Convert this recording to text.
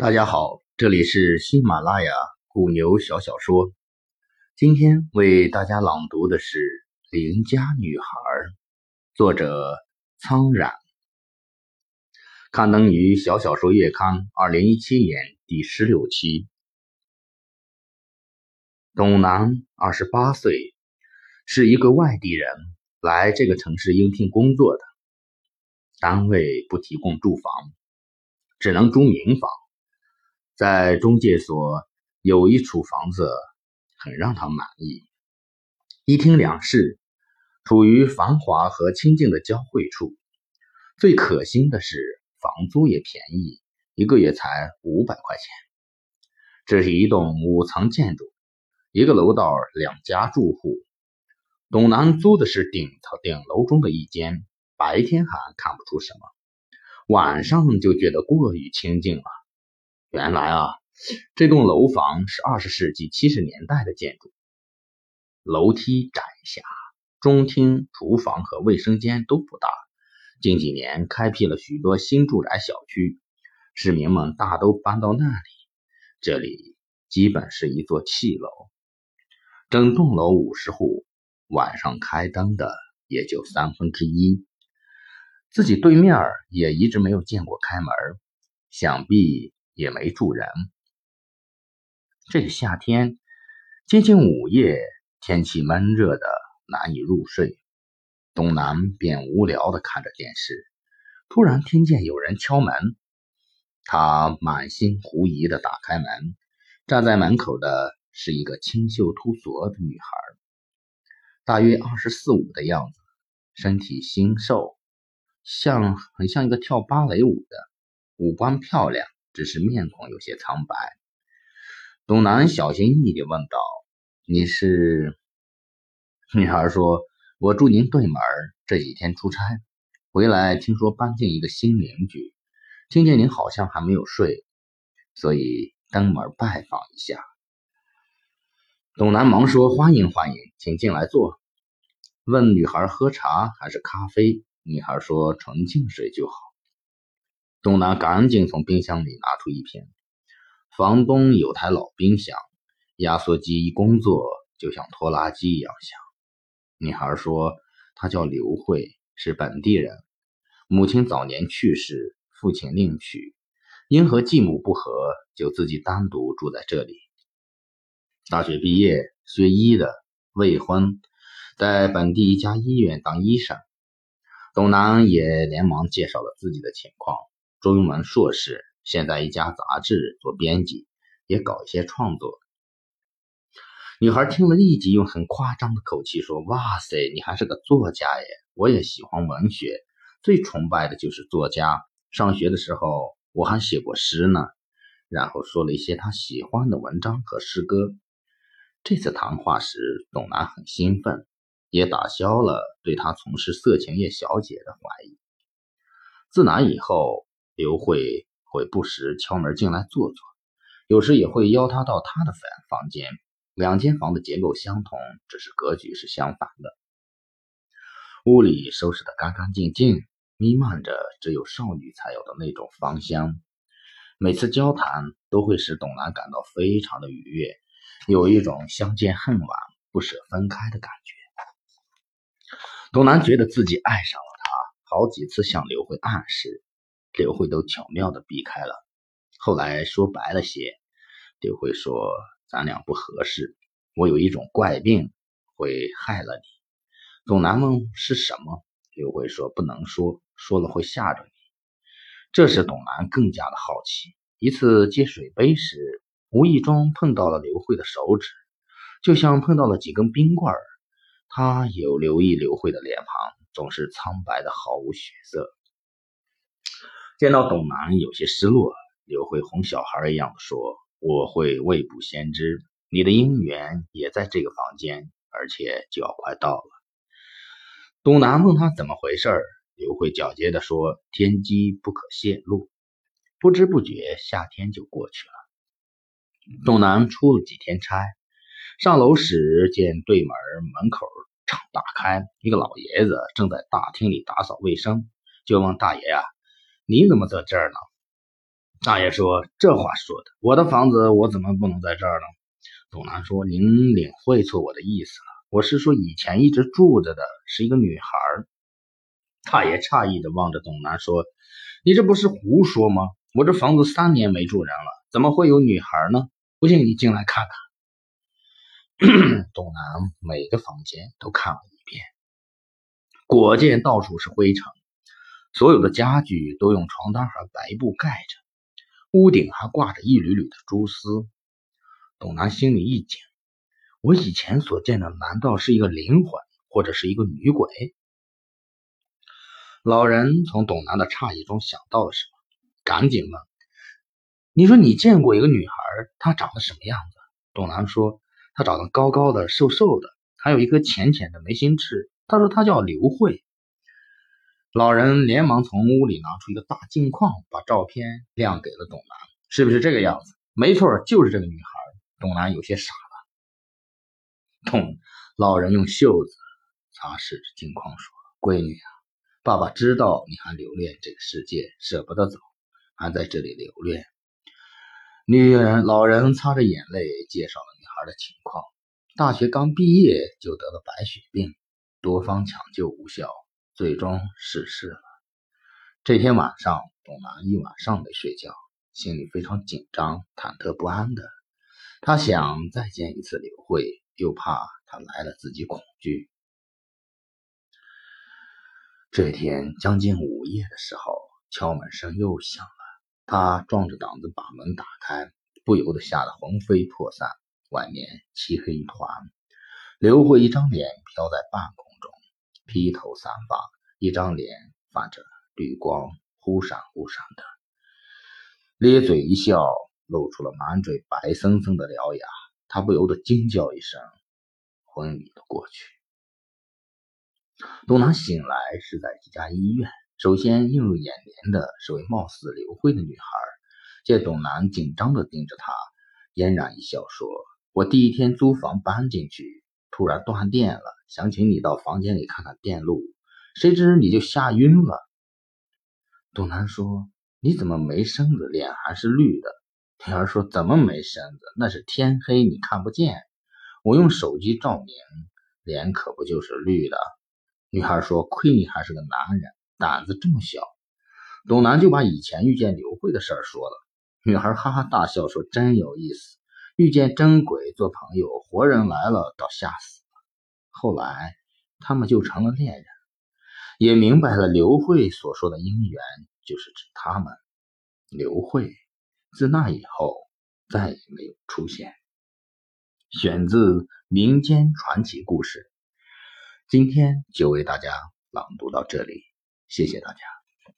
大家好，这里是喜马拉雅古牛小小说。今天为大家朗读的是《邻家女孩》，作者苍然，刊登于小小说月刊二零一七年第十六期。董楠二十八岁，是一个外地人，来这个城市应聘工作的，单位不提供住房，只能租民房。在中介所有一处房子，很让他满意，一厅两室，处于繁华和清静的交汇处。最可心的是，房租也便宜，一个月才五百块钱。这是一栋五层建筑，一个楼道两家住户。董楠租的是顶层顶楼中的一间，白天还看不出什么，晚上就觉得过于清静了。原来啊，这栋楼房是二十世纪七十年代的建筑。楼梯窄狭，中厅、厨房和卫生间都不大。近几年开辟了许多新住宅小区，市民们大都搬到那里。这里基本是一座弃楼。整栋楼五十户，晚上开灯的也就三分之一。自己对面也一直没有见过开门，想必。也没住人。这个夏天接近午夜，天气闷热的难以入睡。东南便无聊的看着电视，突然听见有人敲门。他满心狐疑的打开门，站在门口的是一个清秀脱俗的女孩，大约二十四五的样子，身体纤瘦，像很像一个跳芭蕾舞的，五官漂亮。只是面孔有些苍白，董楠小心翼翼地问道：“你是？”女孩说：“我住您对门，这几天出差回来，听说搬进一个新邻居，听见您好像还没有睡，所以登门拜访一下。”董楠忙说：“欢迎欢迎，请进来坐。”问女孩喝茶还是咖啡，女孩说：“纯净水就好。”东南赶紧从冰箱里拿出一瓶。房东有台老冰箱，压缩机一工作就像拖拉机一样响。女孩说：“她叫刘慧，是本地人，母亲早年去世，父亲另娶，因和继母不和，就自己单独住在这里。大学毕业，学医的，未婚，在本地一家医院当医生。”东南也连忙介绍了自己的情况。中文硕士，现在一家杂志做编辑，也搞一些创作。女孩听了，立即用很夸张的口气说：“哇塞，你还是个作家耶！我也喜欢文学，最崇拜的就是作家。上学的时候，我还写过诗呢。”然后说了一些他喜欢的文章和诗歌。这次谈话时，董楠很兴奋，也打消了对他从事色情业小姐的怀疑。自那以后。刘慧会不时敲门进来坐坐，有时也会邀他到他的房房间。两间房的结构相同，只是格局是相反的。屋里收拾得干干净净，弥漫着只有少女才有的那种芳香。每次交谈都会使董楠感到非常的愉悦，有一种相见恨晚、不舍分开的感觉。董楠觉得自己爱上了她，好几次向刘慧暗示。刘慧都巧妙的避开了。后来说白了些，刘慧说：“咱俩不合适，我有一种怪病，会害了你。”董楠问是什么，刘慧说：“不能说，说了会吓着你。”这时董楠更加的好奇。一次接水杯时，无意中碰到了刘慧的手指，就像碰到了几根冰棍儿。他有留意刘慧的脸庞，总是苍白的毫无血色。见到董楠有些失落，刘慧哄小孩一样的说：“我会未卜先知，你的姻缘也在这个房间，而且就要快到了。”董楠问他怎么回事儿，刘慧皎洁的说：“天机不可泄露。”不知不觉夏天就过去了。董楠出了几天差，上楼时见对门门口敞大开，一个老爷子正在大厅里打扫卫生，就问大爷啊。你怎么在这儿呢？大爷说：“这话说的，我的房子我怎么不能在这儿呢？”董楠说：“您领会错我的意思了，我是说以前一直住着的是一个女孩。”大爷诧异的望着董楠说：“你这不是胡说吗？我这房子三年没住人了，怎么会有女孩呢？不信你进来看看。”董楠每个房间都看了一遍，果见到处是灰尘，所有的家具都用床单和白布盖着。屋顶还挂着一缕缕的蛛丝，董楠心里一紧：我以前所见的难道是一个灵魂，或者是一个女鬼？老人从董楠的诧异中想到了什么，赶紧问：“你说你见过一个女孩，她长得什么样子？”董楠说：“她长得高高的、瘦瘦的，还有一颗浅浅的眉心痣。他说她叫刘慧。”老人连忙从屋里拿出一个大镜框，把照片亮给了董楠。是不是这个样子？没错，就是这个女孩。董楠有些傻了。董老人用袖子擦拭着镜框，说：“闺女啊，爸爸知道你还留恋这个世界，舍不得走，还在这里留恋。”女人老人擦着眼泪，介绍了女孩的情况：大学刚毕业就得了白血病，多方抢救无效。最终逝世了。这天晚上，董楠一晚上没睡觉，心里非常紧张、忐忑不安的。他想再见一次刘慧，又怕她来了自己恐惧。这天将近午夜的时候，敲门声又响了。他壮着胆子把门打开，不由得吓得魂飞魄散。外面漆黑一团，刘慧一张脸飘在半空。披头散发，一张脸泛着绿光，忽闪忽闪的，咧嘴一笑，露出了满嘴白森森的獠牙。他不由得惊叫一声，昏迷了过去。东南醒来是在一家医院，首先映入眼帘的是位貌似刘慧的女孩。见董楠紧张地盯着他，嫣然一笑说：“我第一天租房搬进去，突然断电了。”想请你到房间里看看电路，谁知你就吓晕了。董楠说：“你怎么没身子，脸还是绿的？”女孩说：“怎么没身子？那是天黑，你看不见。我用手机照明，脸可不就是绿的？”女孩说：“亏你还是个男人，胆子这么小。”董楠就把以前遇见刘慧的事儿说了。女孩哈哈大笑说：“真有意思，遇见真鬼做朋友，活人来了倒吓死了。”后来，他们就成了恋人，也明白了刘慧所说的姻缘就是指他们。刘慧自那以后再也没有出现。选自民间传奇故事，今天就为大家朗读到这里，谢谢大家。